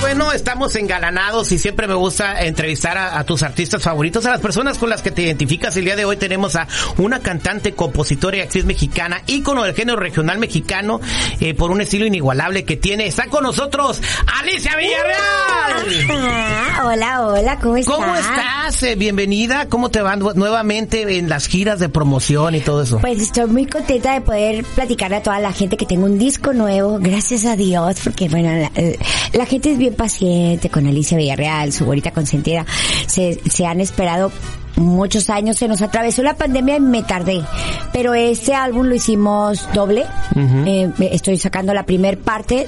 Bueno, estamos engalanados y siempre me gusta entrevistar a, a, tus artistas favoritos, a las personas con las que te identificas. El día de hoy tenemos a una cantante, compositora y actriz mexicana, ícono del género regional mexicano, eh, por un estilo inigualable que tiene. Está con nosotros Alicia Villarreal. Ah, hola, hola, ¿cómo estás? ¿Cómo estás? Eh, bienvenida. ¿Cómo te van nuevamente en las giras de promoción y todo eso? Pues estoy muy contenta de poder platicarle a toda la gente que tengo un disco nuevo, gracias a Dios, porque bueno, la, la gente es bien paciente con Alicia Villarreal, su güerita consentida. Se, se han esperado muchos años, se nos atravesó la pandemia y me tardé. Pero este álbum lo hicimos doble. Uh -huh. eh, estoy sacando la primer parte,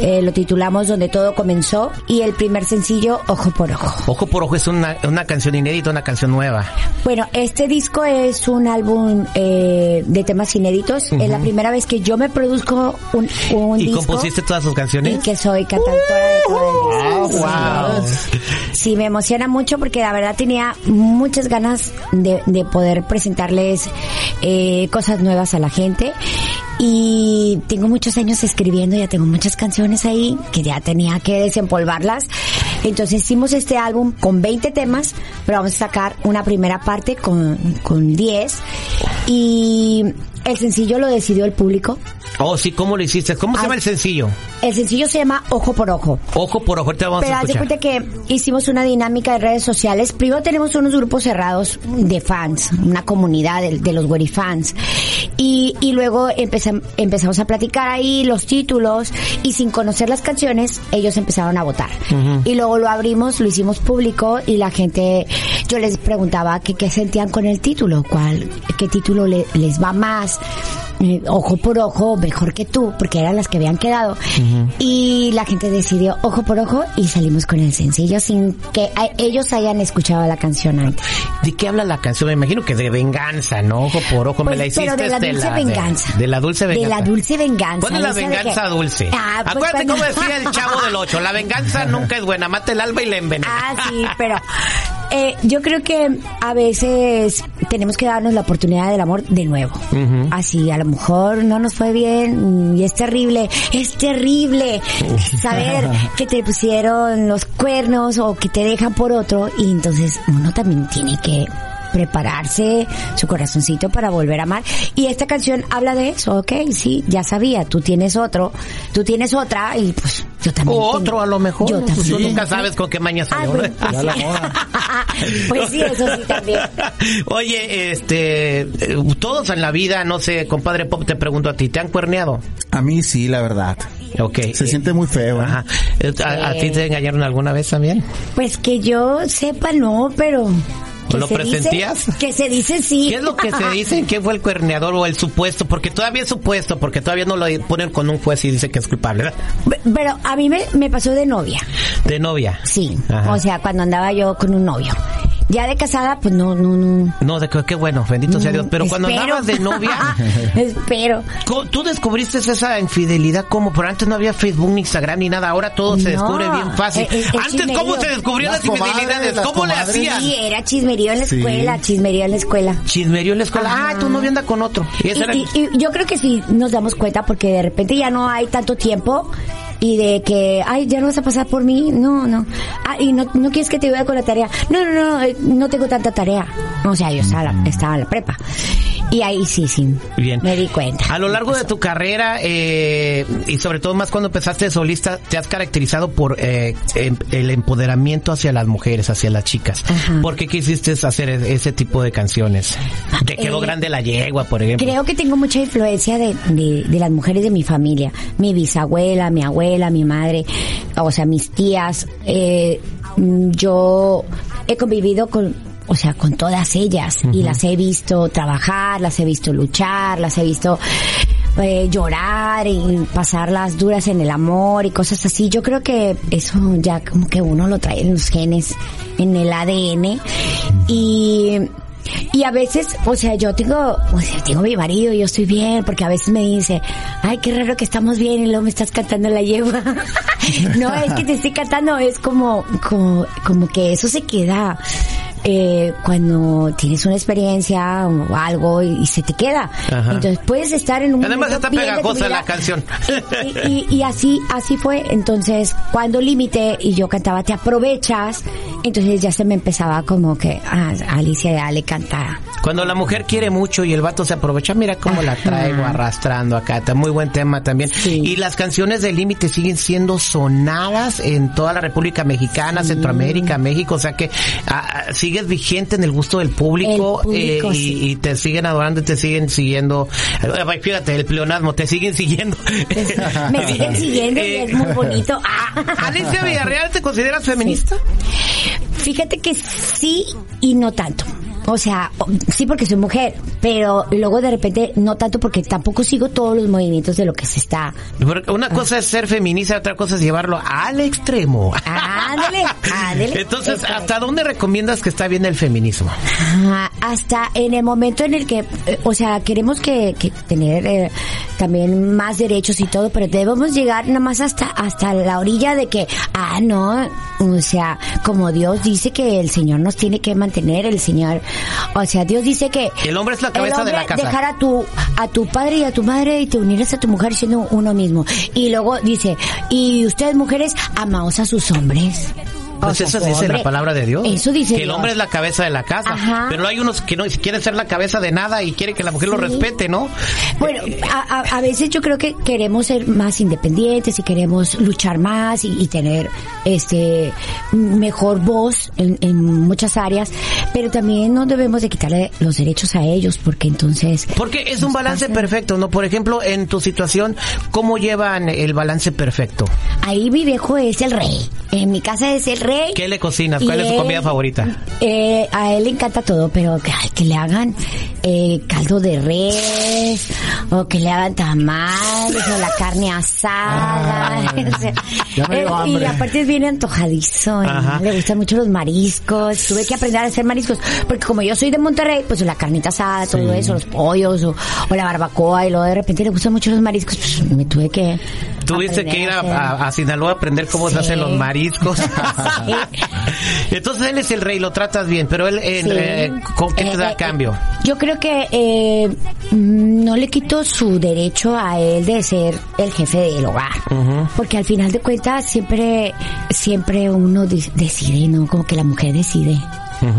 eh, lo titulamos Donde todo comenzó y el primer sencillo Ojo por Ojo. Ojo por Ojo es una, una canción inédita, una canción nueva. Bueno, este disco es un álbum eh, de temas inéditos. Uh -huh. Es la primera vez que yo me produzco un, un ¿Y disco. compusiste todas sus canciones? Y que soy cantautora de todo. Sí, me emociona mucho porque la verdad tenía muchas ganas de, de poder presentarles eh, cosas nuevas a la gente. Y tengo muchos años escribiendo, ya tengo muchas canciones ahí que ya tenía que desempolvarlas. Entonces hicimos este álbum con 20 temas, pero vamos a sacar una primera parte con, con 10 y el sencillo lo decidió el público. Oh, sí, ¿cómo lo hiciste? ¿Cómo se llama el sencillo? El sencillo se llama Ojo por Ojo. Ojo por Ojo, te vamos Pero a escuchar. cuenta que hicimos una dinámica de redes sociales. Primero tenemos unos grupos cerrados de fans, una comunidad de, de los Weri fans. Y, y luego empezam, empezamos a platicar ahí los títulos y sin conocer las canciones, ellos empezaron a votar. Uh -huh. Y luego lo abrimos, lo hicimos público y la gente, yo les preguntaba que qué sentían con el título, cuál, qué título le, les va más eh, ojo por ojo, mejor que tú, porque eran las que habían quedado. Uh -huh. Y la gente decidió ojo por ojo y salimos con el sencillo sin que ellos hayan escuchado la canción antes. ¿De qué habla la canción? Me imagino que de venganza, ¿no? Ojo por ojo, pues, me la hiciste. Pero de la dulce la, venganza. De, de, la dulce venganza. De la dulce venganza. ¿Cuál es la venganza dulce? Ah, pues Acuérdate cuando... cómo decía el chavo del ocho, la venganza nunca es buena, mata el alma y la envenena. Ah, sí, pero eh, yo creo que a veces tenemos que darnos la oportunidad del amor de nuevo. Uh -huh. Así, a lo mejor no nos fue bien y es terrible, es terrible saber que te pusieron los cuernos o que te dejan por otro y entonces uno también tiene que prepararse su corazoncito para volver a amar. Y esta canción habla de eso, ok, sí, ya sabía, tú tienes otro, tú tienes otra y pues yo también. O otro tengo. a lo mejor. Yo también. Tú nunca sabes con qué maña. Ah, bueno, pues, sí. pues sí, eso sí también. Oye, este, todos en la vida, no sé, compadre Pop, te pregunto a ti, ¿te han cuerneado? A mí sí, la verdad. Ok. Se siente muy feo. ¿eh? Ajá. ¿A, ¿A, ti te engañaron alguna vez también? Pues que yo sepa, no, pero ¿Lo presentías? Dice, que se dice sí. ¿Qué es lo que se dice? ¿Quién fue el cuerneador o el supuesto? Porque todavía es supuesto, porque todavía no lo ponen con un juez y dice que es culpable, ¿verdad? Pero a mí me, me pasó de novia. ¿De novia? Sí. Ajá. O sea, cuando andaba yo con un novio. Ya de casada, pues no, no, no. No, de que, qué bueno, bendito sea Dios. Pero espero. cuando andabas de novia. espero. ¿Tú descubriste esa infidelidad como? Pero antes no había Facebook ni Instagram ni nada. Ahora todo se no, descubre bien fácil. El, el antes, chismerío. ¿cómo se descubrían las, las infidelidades? Las ¿Cómo le hacían? Sí, era chismerío en la escuela, sí. chismerío en la escuela. Chismerío en la escuela. Ah, tu novio anda con otro. Y, y, era... y, y yo creo que sí nos damos cuenta porque de repente ya no hay tanto tiempo y de que, ay, ya no vas a pasar por mí, no, no. Ah, y no, no quieres que te ayude con la tarea. No, no, no, no tengo tanta tarea. O sea, yo estaba, estaba en la prepa. Y ahí sí, sí. Bien. Me di cuenta. A lo largo de tu carrera, eh, y sobre todo más cuando empezaste de solista, te has caracterizado por eh, el empoderamiento hacia las mujeres, hacia las chicas. Ajá. ¿Por qué quisiste hacer ese tipo de canciones? Te quedó eh, grande la yegua, por ejemplo. Creo que tengo mucha influencia de, de, de las mujeres de mi familia. Mi bisabuela, mi abuela, mi madre, o sea, mis tías. Eh, yo he convivido con o sea, con todas ellas. Y las he visto trabajar, las he visto luchar, las he visto eh, llorar y pasar las duras en el amor y cosas así. Yo creo que eso ya como que uno lo trae en los genes, en el ADN. Y y a veces, o sea, yo tengo, o sea, tengo mi marido y yo estoy bien, porque a veces me dice, ay, qué raro que estamos bien y luego me estás cantando la yegua. no, es que te estoy cantando, es como, como, como que eso se queda eh, cuando tienes una experiencia o algo y, y se te queda. Ajá. Entonces puedes estar en un Además está pegajosa la canción. Y, y- y así, así fue. Entonces, cuando límite y yo cantaba Te aprovechas, entonces ya se me empezaba como que, ah, Alicia ya le canta. Cuando la mujer quiere mucho y el vato se aprovecha, mira cómo la traigo arrastrando acá. Está muy buen tema también. Sí. Y las canciones de límite siguen siendo sonadas en toda la República Mexicana, Centroamérica, México. O sea que ah, ah, sigues vigente en el gusto del público, eh, y, sí. y te siguen adorando y te siguen siguiendo. Eh, Fíjate, el pleonasmo, te siguen siguiendo. Me siguen siguiendo y es muy bonito. Ah. Alicia Villarreal, ¿te consideras feminista? Fíjate que sí y no tanto. O sea, sí porque soy mujer, pero luego de repente no tanto porque tampoco sigo todos los movimientos de lo que se está. Una cosa es ser feminista, otra cosa es llevarlo al extremo. Ándale, ándale. Entonces. ¿hasta dónde recomiendas que está bien el feminismo? Ajá, hasta en el momento en el que, eh, o sea, queremos que, que tener eh, también más derechos y todo, pero debemos llegar nada más hasta hasta la orilla de que, ah, no, o sea, como Dios dice que el Señor nos tiene que mantener, el Señor, o sea, Dios dice que El hombre es la cabeza el de la hombre casa. dejar a tu a tu padre y a tu madre y te unirás a tu mujer siendo uno mismo. Y luego dice, y ustedes mujeres amaos a sus hombres. O Pues sea, eso dice la hombre- palabra de Dios. Eso dice Que el Dios. hombre es la cabeza de la casa. Ajá. Pero hay unos que no quieren ser la cabeza de nada y quieren que la mujer lo Sí. respete, ¿no? Bueno, a, a- a veces yo creo que queremos ser más independientes y queremos luchar más y, y tener este mejor voz en, en muchas áreas, pero también no debemos de quitarle los derechos a ellos porque entonces Porque es un balance pasa- perfecto, ¿no? Por ejemplo, en tu situación, ¿cómo llevan el balance perfecto? Ahí mi viejo es el rey. En mi casa es el rey. ¿Qué le cocinas? ¿Cuál es su él- comida favorita? Eh, a él le encanta todo, pero que, ay, que le hagan eh, caldo de res, o que le hagan tamales, o la carne asada. o sea, ya me dio él- hambre. y aparte es bien antojadizo, Ajá. le gustan mucho los mariscos. Tuve que aprender a hacer mariscos, porque como yo soy de Monterrey, pues la carnita asada, todo eso, los pollos, o, o la barbacoa, y luego de repente le gustan mucho los mariscos, pues me tuve que... Tuviste que ir a, a- a Sinaloa a aprender cómo se hacen los mariscos. Sí. Entonces él es el rey, lo tratas bien, pero él, en, eh, ¿con qué te Eh, da eh, cambio? Yo creo que eh, no le quito su derecho a él de ser el jefe del hogar, porque al final de cuentas siempre, siempre uno de- decide, ¿no? Como que la mujer decide.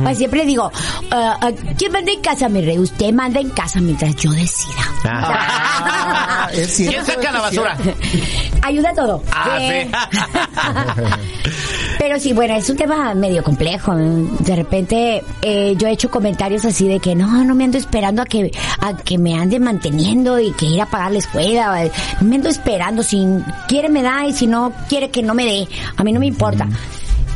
Pues siempre digo, ah, ah, ¿quién manda en casa, mi rey? Usted manda en casa mientras yo decida. Ah. es cierto, ¿Quién saca la es basura? Ayuda a todo. Ah, Eh, sí. Pero sí, bueno, es un tema medio complejo. De repente eh, yo he hecho comentarios así de que no, no me ando esperando a que a que me ande manteniendo y que ir a pagar la escuela. eh, No me ando esperando. Si quiere me da y si no quiere que no me dé. A mí no me importa.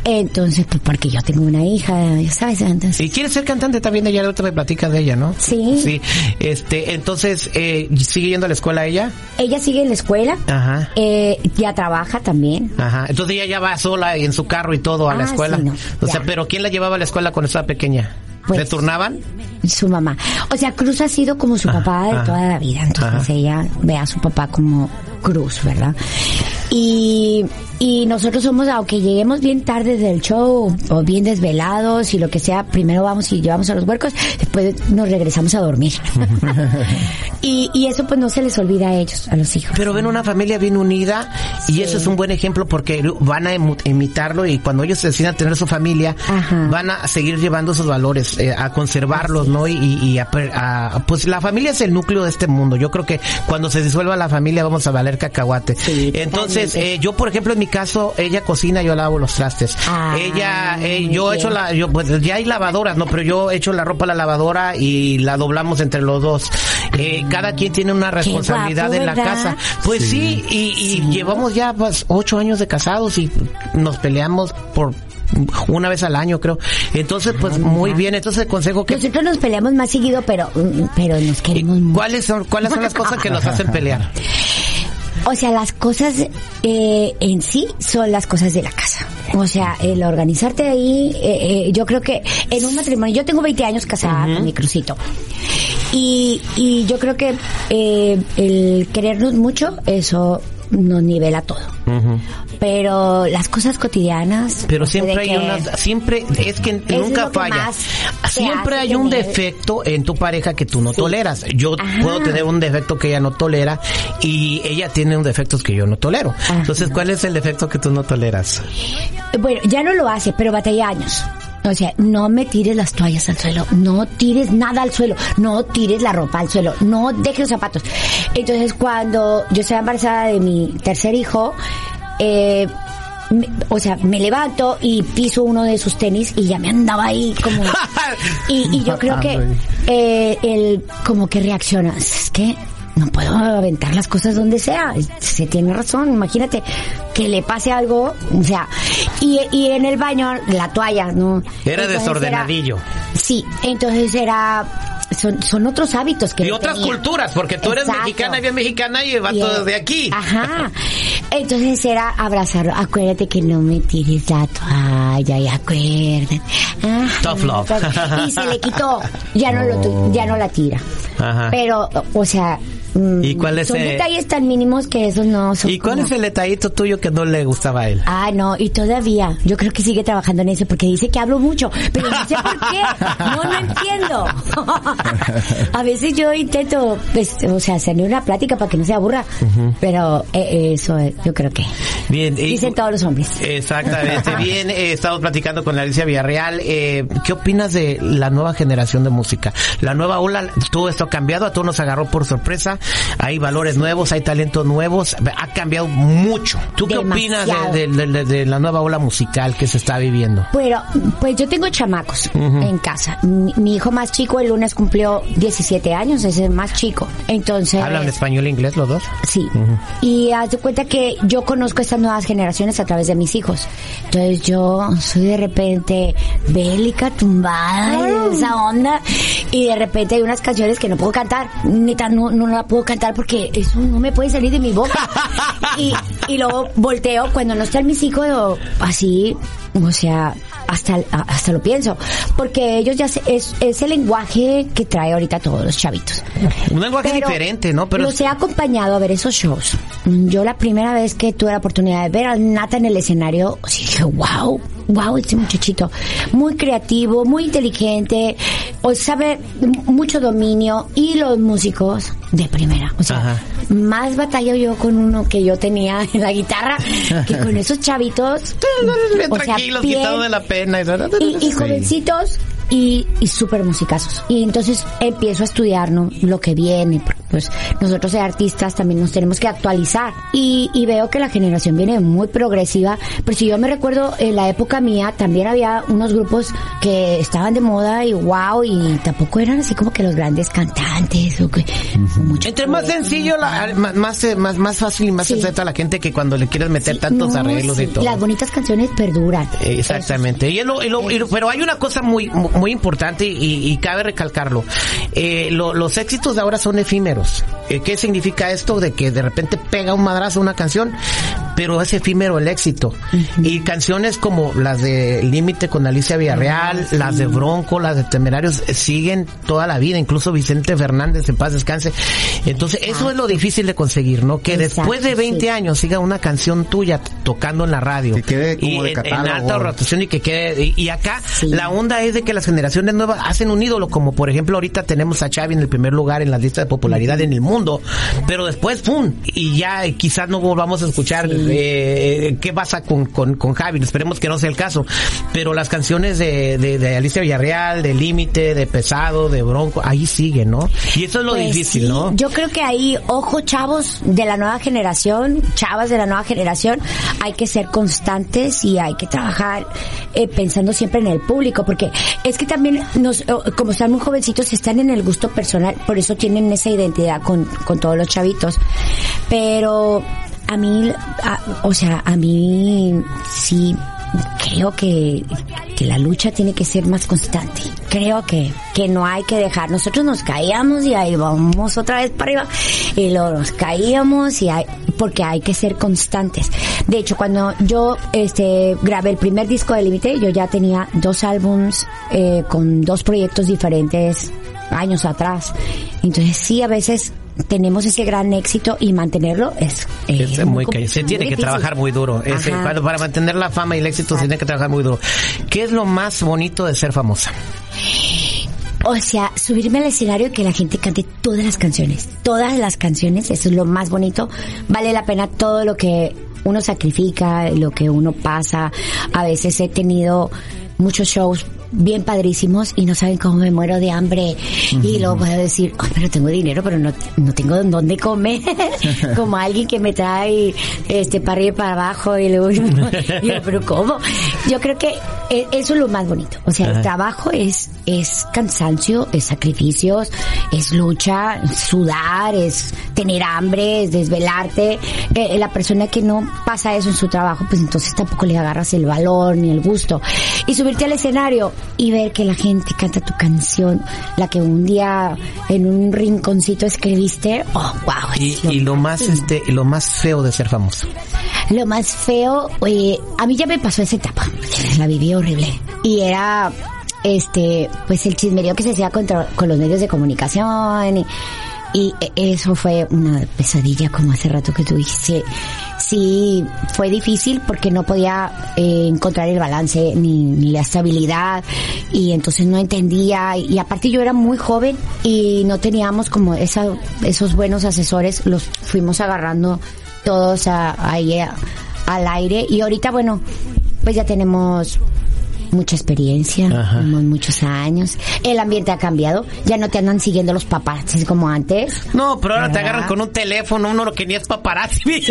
Entonces, pues porque yo tengo una hija, ya sabes, entonces... Y quiere ser cantante también, ella ahorita me platicas de ella, ¿no? Sí. Sí. Este, entonces, eh, ¿sigue yendo a la escuela ella? Ella sigue en la escuela, Ajá. eh, ya trabaja también. Ajá. Entonces ella ya va sola en su carro y todo a la Ah, escuela. sí, no, o sea, pero ¿quién la llevaba a la escuela cuando estaba pequeña? Pues- ¿Le turnaban? su mamá. O sea, Cruz ha sido como su papá de toda la vida. Entonces ella ve a su papá como Cruz, ¿verdad? Y, y nosotros somos, aunque lleguemos bien tarde del show o bien desvelados y lo que sea, primero vamos y llevamos a los huercos, después nos regresamos a dormir. y, y eso pues no se les olvida a ellos, a los hijos. Pero ven una familia bien unida y eso es un buen ejemplo porque van a imitarlo y cuando ellos decidan tener su familia Ajá. van a seguir llevando esos valores, eh, a conservarlos, ¿no? Y, y a, a- pues la familia es el núcleo de este mundo. Yo creo que cuando se disuelva la familia vamos a valer cacahuate. Sí, Entonces, eh, yo por ejemplo en mi caso, ella cocina, yo lavo los trastes. Ah, ella, eh, yo he hecho bien. la, yo pues ya hay lavadoras, ¿no? Pero yo he hecho la ropa a la lavadora y la doblamos entre los dos. Eh, cada quien tiene una responsabilidad guapo, en la ¿verdad? casa. Pues sí, y, y llevamos ya pues, ocho años de casados y nos peleamos por una vez al año, creo. Entonces, pues muy bien. Entonces, el consejo que Nosotros nos peleamos más seguido, pero, pero nos queremos mucho. ¿Cuáles son, ¿Cuáles son las cosas que nos hacen pelear? O sea, las cosas eh, en sí son las cosas de la casa. O sea, el organizarte ahí, eh, eh, yo creo que en un matrimonio, yo tengo 20 años casada con mi crucito. Y, y yo creo que eh, el querernos mucho, eso nos nivela todo. Pero las cosas cotidianas. Pero sé siempre hay unas, siempre, es que nunca que falla. Siempre hay un tener- defecto en tu pareja que tú no Sí. toleras. Yo Ajá. puedo tener un defecto que ella no tolera y ella tiene un defecto que yo no tolero. Ajá. Entonces, ¿cuál es el defecto que tú no toleras? Bueno, ya no lo hace, pero batalla años. O sea, no me tires las toallas al suelo, no tires nada al suelo, no tires la ropa al suelo, no dejes los zapatos. Entonces, cuando yo estaba embarazada de mi tercer hijo, eh, o sea, me levanto y piso uno de sus tenis y ya me andaba ahí como... y, y yo creo que eh, él como que reacciona, es que no puedo aventar las cosas donde sea, se tiene razón, imagínate que le pase algo, o sea, y, y en el baño la toalla, ¿no? Era Entonces desordenadillo. sí, entonces era, son, son otros hábitos que Y otras tenía. culturas, porque tú eres mexicana y bien mexicana y va todo de aquí. Ajá. Entonces era abrazarlo. Acuérdate que no me tires la toalla y acuérdate. Tough love. Y se le quitó. Ya no lo tu- ya no la tira. Ajá. Pero, o sea, ¿Y cuál es son el- detalles tan mínimos que esos no son. ¿Y cuál como- es el detallito tuyo que no le gustaba a él? Ah, no, y todavía, yo creo que sigue trabajando en eso porque dice que hablo mucho, pero no sé por qué, no lo entiendo. A veces yo intento, pues, o sea, hacerle una plática para que no se aburra, pero eh, eso eh, yo creo que Bien. y- dicen todos los hombres. Exactamente. Bien, eh, estamos platicando con Alicia Villarreal. Eh, ¿Qué opinas de la nueva generación de música? La nueva ola, todo esto ha cambiado, a todos nos agarró por sorpresa. Hay valores nuevos, hay talentos nuevos, ha cambiado mucho. ¿Tú qué opinas de, de- de- de la nueva ola musical que se está viviendo? Pero, pues yo tengo chamacos en casa. Mi, mi hijo más chico el lunes cumplió 17 años, es el más chico. Entonces... ¿Hablan español e inglés los dos? Sí. Y haz de cuenta que yo conozco estas nuevas generaciones a través de mis hijos. Entonces yo soy de repente bélica, tumbada, esa onda. Y de repente hay unas canciones que no puedo cantar. Neta, no, no la puedo cantar porque eso no me puede salir de mi boca. y, y luego volteo cuando no están mis hijos así, o sea, hasta, hasta lo pienso. Porque ellos ya se- es, es el lenguaje que trae ahorita todos los chavitos. Un lenguaje Pero diferente, ¿no? Pero los he acompañado a ver esos shows. Yo la primera vez que tuve la oportunidad de ver a Nata en el escenario, sí dije, wow, wow, este muchachito. Muy creativo, muy inteligente, o sabe mucho dominio y los músicos de primera. O sea, Ajá. más batalla yo con uno que yo tenía en la guitarra que con esos chavitos. o sea, tranquilos, quitados de la pena. y, y jovencitos y, y súper musicazos. Y entonces empiezo a estudiar ¿no? lo que viene, pues nosotros de artistas también nos tenemos que actualizar. Y, y veo que la generación viene muy progresiva, pero si yo me recuerdo en la época mía también había unos grupos que estaban de moda y wow, y tampoco eran así como que los grandes cantantes o que mucho Entre más sencillo, la- más, más, eh, más, más fácil y más Sí. acepta a la gente que cuando le quieres meter tantos No, arreglos y todo. Las bonitas canciones perduran. Exactamente. Y lo- y lo- y lo- pero hay una cosa muy muy importante y, y cabe recalcarlo. Eh, lo- los éxitos de ahora son efímeros. Eh, ¿Qué significa esto? De que de repente pega un madrazo una canción, pero es efímero el éxito. Y canciones como las de Límite con Alicia Villarreal, las de Bronco, las de Temerarios, eh, siguen toda la vida. Incluso Vicente Fernández, en paz descanse. Entonces, eso es lo difícil de conseguir, ¿no? Que Exacto, después de 20 sí. años siga una canción tuya tocando en la radio. Que quede como y de en- alta rotación y que quede y, y acá Sí. la onda es de que las generaciones nuevas hacen un ídolo como por ejemplo ahorita tenemos a Xavi en el primer lugar en la lista de popularidad en el mundo pero después pum y ya quizás no volvamos a escuchar eh, qué pasa con, con, con Javi esperemos que no sea el caso pero las canciones de, de, de Alicia Villarreal de Límite de Pesado de Bronco ahí siguen ¿no? y eso es lo Pues difícil sí, ¿no? Yo creo que ahí, ojo, chavos de la nueva generación, chavas de la nueva generación, hay que ser constantes y hay que trabajar eh, pensando siempre en el público, porque es que también nos, eh, como están muy jovencitos, están en el gusto personal, por eso tienen esa identidad con, con todos los chavitos. Pero a mí, o sea, a mí sí creo que, que la lucha tiene que ser más constante. Creo que, que no hay que dejar. Nosotros nos caíamos y ahí vamos otra vez para arriba. Y luego nos caíamos y hay, porque hay que ser constantes. De hecho, cuando yo este grabé el primer disco de Límite, yo ya tenía dos álbums eh, con dos proyectos diferentes años atrás. Entonces sí, a veces tenemos ese gran éxito y mantenerlo es, eh, Es muy, ca- se tiene muy que trabajar muy duro. Ese- Ajá. para, para mantener la fama y el éxito se tiene que trabajar muy duro. ¿Qué es lo más bonito de ser famosa? O sea, subirme al escenario y que la gente cante todas las canciones. Todas las canciones, eso es lo más bonito. Vale la pena todo lo que uno sacrifica, lo que uno pasa. A veces he tenido muchos shows bien padrísimos y no saben cómo me muero de hambre. Y luego puedo decir, "Ay, pero tengo dinero, pero no, no tengo dónde comer. Como alguien que me trae este para arriba y para abajo y luego yo, pero ¿cómo? Yo creo que e- eso es lo más bonito. O sea, el Ajá. trabajo es, es cansancio, es sacrificios, es lucha, sudar, es tener hambre, es desvelarte. Eh, la persona que no pasa eso en su trabajo, pues entonces tampoco le agarras el valor ni el gusto. Y subirte al escenario y ver que la gente canta tu canción, la que un día en un rinconcito escribiste, oh, wow. Y, lo y lo más, este, y lo más feo de ser famoso. lo más feo, oye, a mí ya me pasó esa etapa. La viví horrible. Y era, este, pues el chismerío que se hacía contra, con los medios de comunicación. Y, y eso fue una pesadilla, como hace rato que tú dijiste. Sí, fue difícil porque no podía eh, encontrar el balance ni, ni la estabilidad y entonces no entendía y aparte yo era muy joven y no teníamos como esa, esos buenos asesores, los fuimos agarrando todos ahí al aire y ahorita bueno pues ya tenemos mucha experiencia Ajá. muchos años. El ambiente ha cambiado. Ya no te andan siguiendo los paparazzis como antes. No, pero ahora te agarran con un teléfono, uno que ni es paparazzi.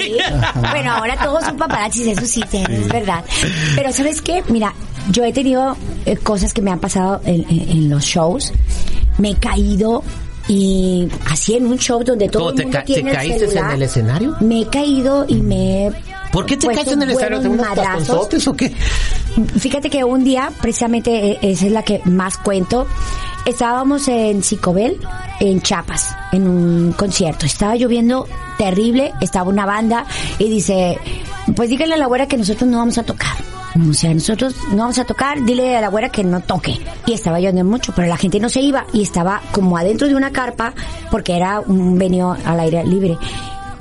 bueno ahora todos son paparazzis eso sí te- es verdad pero sabes qué mira yo he tenido eh, cosas que me han pasado en, en- en los shows. Me he caído y así en un show donde todo ¿Cómo el te mundo te tiene el caíste en el escenario? me he caído y me he ¿Por qué te puesto caes en el escenario? ¿Te unos madrazos. taconzotes o qué? Fíjate que un día, precisamente eh, esa es la que más cuento, estábamos en Cicobel, en Chiapas, en un concierto. Estaba lloviendo terrible, estaba una banda y dice, pues dígale a la güera que nosotros no vamos a tocar. O sea, nosotros no vamos a tocar, dile a la güera que no toque. Y estaba lloviendo mucho, pero la gente no se iba y estaba como adentro de una carpa porque era un venio al aire libre.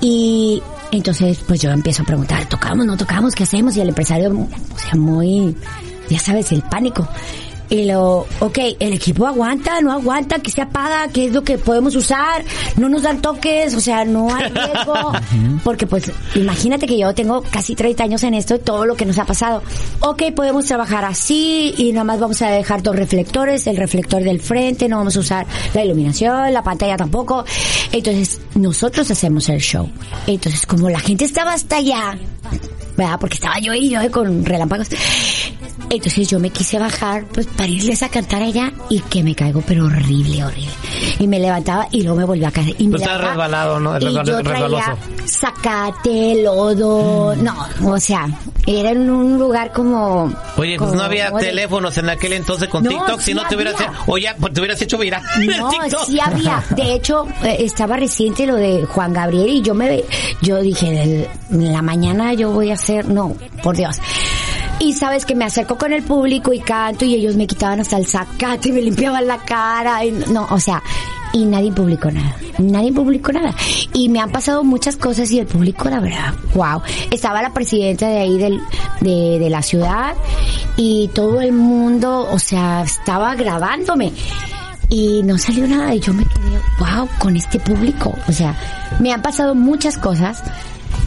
Y entonces, pues yo empiezo a preguntar, ¿tocamos, no tocamos? ¿Qué hacemos? Y el empresario, o sea, muy, ya sabes, el pánico. Y lo, ok, el equipo aguanta, no aguanta, que se apaga, qué es lo que podemos usar, no nos dan toques, o sea, no hay riesgo. Porque pues, imagínate que yo tengo casi 30 años en esto, todo lo que nos ha pasado. Ok, podemos trabajar así y nada más vamos a dejar dos reflectores, el reflector del frente, no vamos a usar la iluminación, la pantalla tampoco. Entonces, nosotros hacemos el show. Entonces, como la gente estaba hasta allá, ¿verdad? Porque estaba yo y yo con relámpagos. Entonces yo me quise bajar, pues para irles a cantar allá y que me caigo, pero horrible, horrible. Y me levantaba y luego me volví a caer. Y me estaba resbalado, ¿no? Y yo traía zacate, lodo, no, o sea, era en un lugar como... Oye, pues no había de- teléfonos en aquel entonces con No, TikTok, si no te hubieras, había. o ya, pues te hubieras hecho viral. No, sí había. De hecho, eh, estaba reciente lo de Juan Gabriel y yo me, yo dije, en la mañana yo voy a hacer, no, por Dios. Y sabes que me acerco con el público y canto y ellos me quitaban hasta el zacate y me limpiaban la cara. Y no, o sea, y nadie publicó nada. Nadie publicó nada. Y me han pasado muchas cosas y el público, la verdad, wow. Estaba la presidenta de ahí del, de, de la ciudad y todo el mundo, o sea, estaba grabándome y no salió nada y yo me quedé wow con este público o sea me han pasado muchas cosas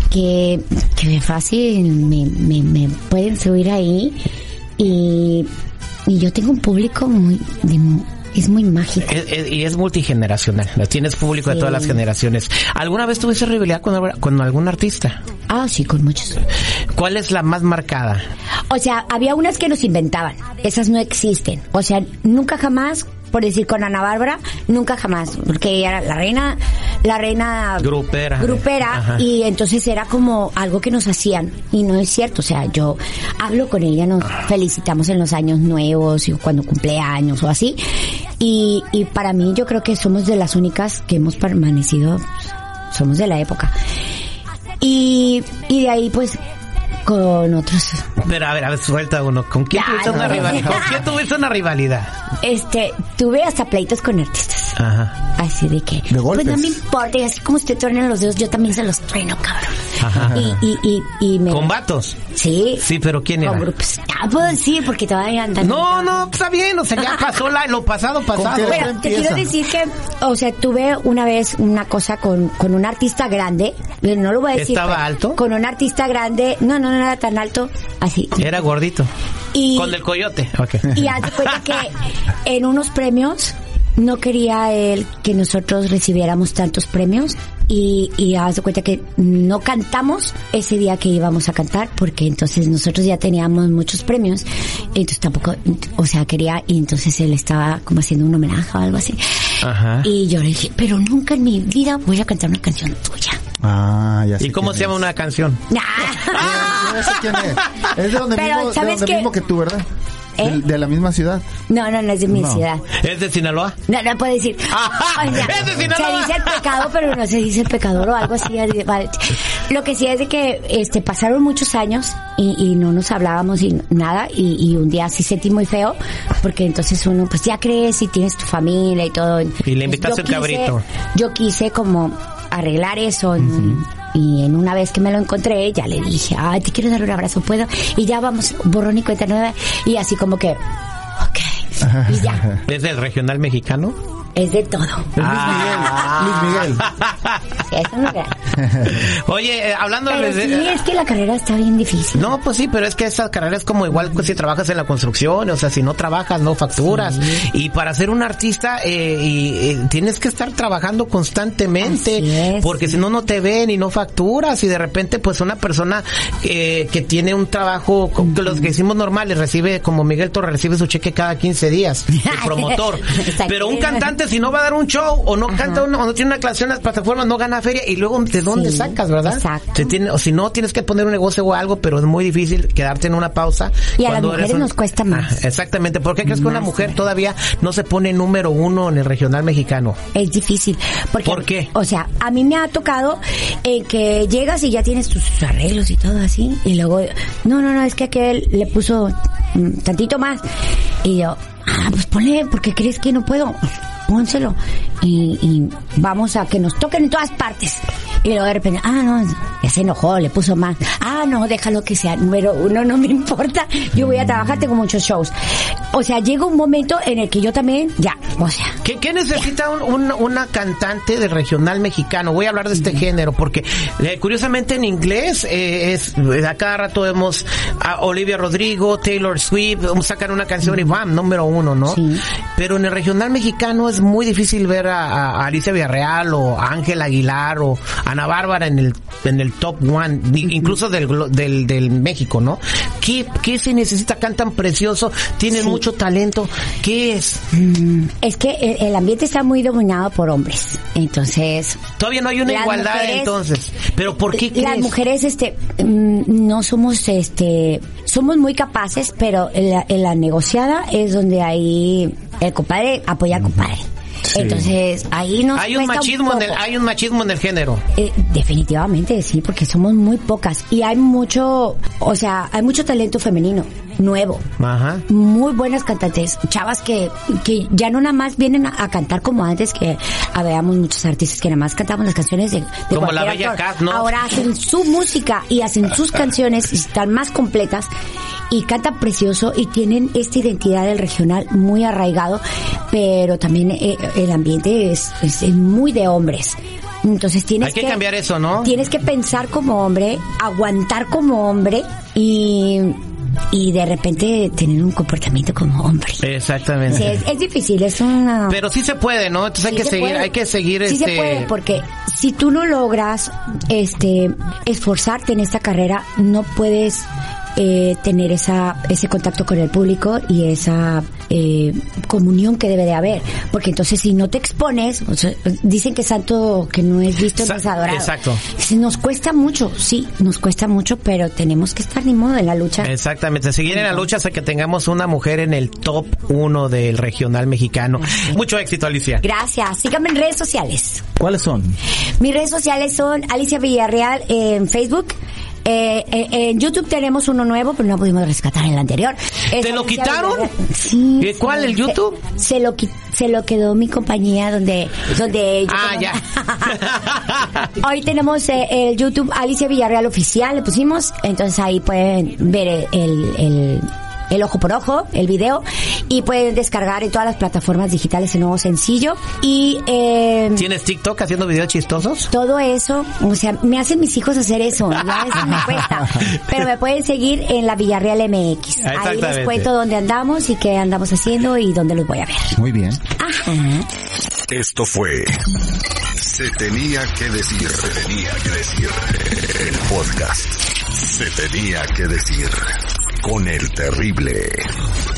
que que fácil me, me, me pueden subir ahí y, y yo tengo un público muy de es muy mágico Es- es- y es multigeneracional. Tienes público de todas las generaciones. ¿Alguna vez tuviste rivalidad con, con algún artista? ah sí con muchos ¿Cuál es la más marcada? o sea había unas que nos inventaban esas no existen o sea nunca jamás por decir con Ana Bárbara, nunca jamás, porque ella era la reina la reina Grupera. grupera Ajá. y entonces era como algo que nos hacían y no es cierto, o sea, yo hablo con ella, nos felicitamos en los años nuevos y cuando cumple años o así y, y para mí yo creo que somos de las únicas que hemos permanecido, somos de la época y, y de ahí pues con otros Pero a ver, a ver, suelta uno. ¿Con quién Ya, tuviste una no. rivalidad? ¿Con quién tuviste una rivalidad? este tuve hasta pleitos con artistas Ajá. Así de que, De golpes. pues no me importa, y así como usted truena los dedos, yo también se los trueno, cabrón. Y, y, y, y me... ¿Con vatos? Sí. Sí, pero ¿quién Con era? grupos. Ah, puedo decir porque todavía andan. No, no, está bien, o sea, ya pasó la, lo pasado, pasado. Pero te quiero decir que, o sea, tuve una vez una cosa con, con un artista grande, no lo voy a decir. ¿Estaba pero alto? Con un artista grande, no, no, no era tan alto, así. Era gordito. Y, Con el coyote. Ok. y haz cuenta que en unos premios no quería él que nosotros recibiéramos tantos premios y, y haz de cuenta que no cantamos ese día que íbamos a cantar porque entonces nosotros ya teníamos muchos premios entonces tampoco o sea quería y entonces él estaba como haciendo un homenaje o algo así Ajá. y yo le dije pero nunca en mi vida voy a cantar una canción tuya Ah, ya sé ¿Y cómo quién se llama es. una canción? Nah. Yo sé quién es. Es de donde, Pero, mismo, de ¿sabes donde qué? mismo que tú, ¿verdad? ¿Eh? De, de la misma ciudad. no no no es de mi No. ciudad ¿Es de Sinaloa? No, no puede decir. Ajá, O sea, es de se Sinaloa. dice el pecado, pero no se dice el pecador o algo así. vale. Lo que sí es de que este pasaron muchos años y, y no nos hablábamos y nada y, y un día sí sentí muy feo porque entonces uno pues ya crees y tienes tu familia y todo. Y le invitaste Yo el quise- cabrito. Yo quise como arreglar eso y- y en una vez que me lo encontré ya le dije, ay, te quiero dar un abrazo, ¿puedo? Y ya vamos, borrón y cuenta nueva y así como que, ok, y ya, ¿Es del regional mexicano? Es de todo. Luis Miguel. No era. Oye, eh, hablando Pero de... sí, es que la carrera está bien difícil. No, pues sí, pero es que esa carrera es como igual que si trabajas en la construcción, o sea, si no trabajas, no facturas. Y para ser un artista, eh, y, eh, tienes que estar trabajando constantemente, es. porque si no, no te ven y no facturas. Y de repente, pues una persona eh, que tiene un trabajo, co- que los que hicimos normales, recibe, como Miguel Torres, recibe su cheque cada 15 días, el promotor. Pero un cantante, si no va a dar un show, o no canta, uno, o no tiene una canción en las plataformas, no gana feria. Y luego, ¿de dónde Sí, sacas, verdad? exacto. Tiene, o si no, tienes que poner un negocio o algo, pero es muy difícil quedarte en una pausa. Y a las mujeres un- nos cuesta más. Ah, exactamente. ¿Por qué crees que una mujer todavía no se pone número uno en el regional mexicano? Es difícil. Porque, ¿Por qué? O sea, a mí me ha tocado eh, que llegas y ya tienes tus arreglos y todo así. Y luego, no, no, no, es que aquel le puso mm, tantito más. Y yo, ah, pues ponle, porque crees que no puedo. Pónselo. Y, y vamos a que nos toquen en todas partes. Y luego de repente, ah, no, ya se enojó, le puso más. Ah, no, déjalo que sea número uno, no me importa. Yo voy a trabajar, tengo muchos shows. O sea, llega un momento en el que yo también, ya, o sea, ¿Qué, qué necesita un- un- una cantante de regional mexicano? Voy a hablar de este género porque eh, curiosamente en inglés eh, es a cada rato vemos a Olivia Rodrigo, Taylor Swift, sacan una canción y bam, número uno, ¿no? Sí. Pero en el regional mexicano es muy difícil ver a, a Alicia Villarreal o a Ángel Aguilar o Ana Bárbara en el en el top one, incluso del, del del México, ¿no? ¿Qué, qué se necesita? Cantan precioso, tienen Sí. mucho talento. ¿Qué es? Es que el, ambiente está muy dominado por hombres. Entonces, Todavía no hay una igualdad mujeres- entonces. Pero ¿por qué las mujeres, este, mm, no somos, este, somos muy capaces, pero en la, en la negociada es donde ahí el compadre apoya al compadre. Entonces, ahí nos hay un cuesta machismo en el hay un machismo en el género. Eh, definitivamente sí, porque somos muy pocas. Y hay mucho, o sea, hay mucho talento femenino nuevo. Ajá. Muy buenas cantantes, chavas que, que ya no nada más vienen a, a cantar como antes, que habíamos muchos artistas que nada más cantaban las canciones de, de Como la Bella. Cat, ¿no? Ahora hacen su música y hacen sus canciones y están más completas y cantan precioso y tienen esta identidad del regional muy arraigado, pero también eh, el ambiente es, es- es muy de hombres. Entonces tienes Hay que cambiar eso, ¿no? Tienes que pensar como hombre, aguantar como hombre y, y de repente tener un comportamiento como hombre. Exactamente. Sí, es, es difícil, es una... Pero sí se puede, ¿no? Entonces hay que se seguir, puede. hay que seguir Sí este se puede, porque si tú no logras este esforzarte en esta carrera, no puedes eh, tener esa ese contacto con el público y esa eh, comunión que debe de haber. Porque entonces si no te expones, o sea, dicen que santo que no es visto no es adorado. exacto. Nos cuesta mucho, sí, nos cuesta mucho, pero tenemos que estar ni modo en la lucha. Exactamente, seguir en la lucha hasta que tengamos una mujer en el top uno del regional mexicano. Mucho éxito, Alicia. Gracias. Síganme en redes sociales. ¿Cuáles son? Mis redes sociales son Alicia Villarreal en Facebook. Eh, eh, en YouTube tenemos uno nuevo, pero no pudimos rescatar el anterior. Es ¿Te lo quitaron? Sí. ¿Y cuál, el Se- YouTube? Se, lo qui- se lo quedó mi compañía donde donde yo Ah, ya. Hoy tenemos eh, el YouTube Alicia Villarreal oficial, le pusimos, entonces ahí pueden ver el, el, el ojo por ojo, el video, y pueden descargar en todas las plataformas digitales el nuevo sencillo. Y eh, ¿Tienes TikTok haciendo videos chistosos? todo eso, o sea, me hacen mis hijos hacer eso, ya eso me cuesta. Pero me pueden seguir en la Villarreal MX. Ahí les cuento dónde andamos y qué andamos haciendo y dónde los voy a ver. Muy bien. Ajá. Esto fue Se tenía que decir, se tenía que decir el podcast. Se tenía que decir con el terrible.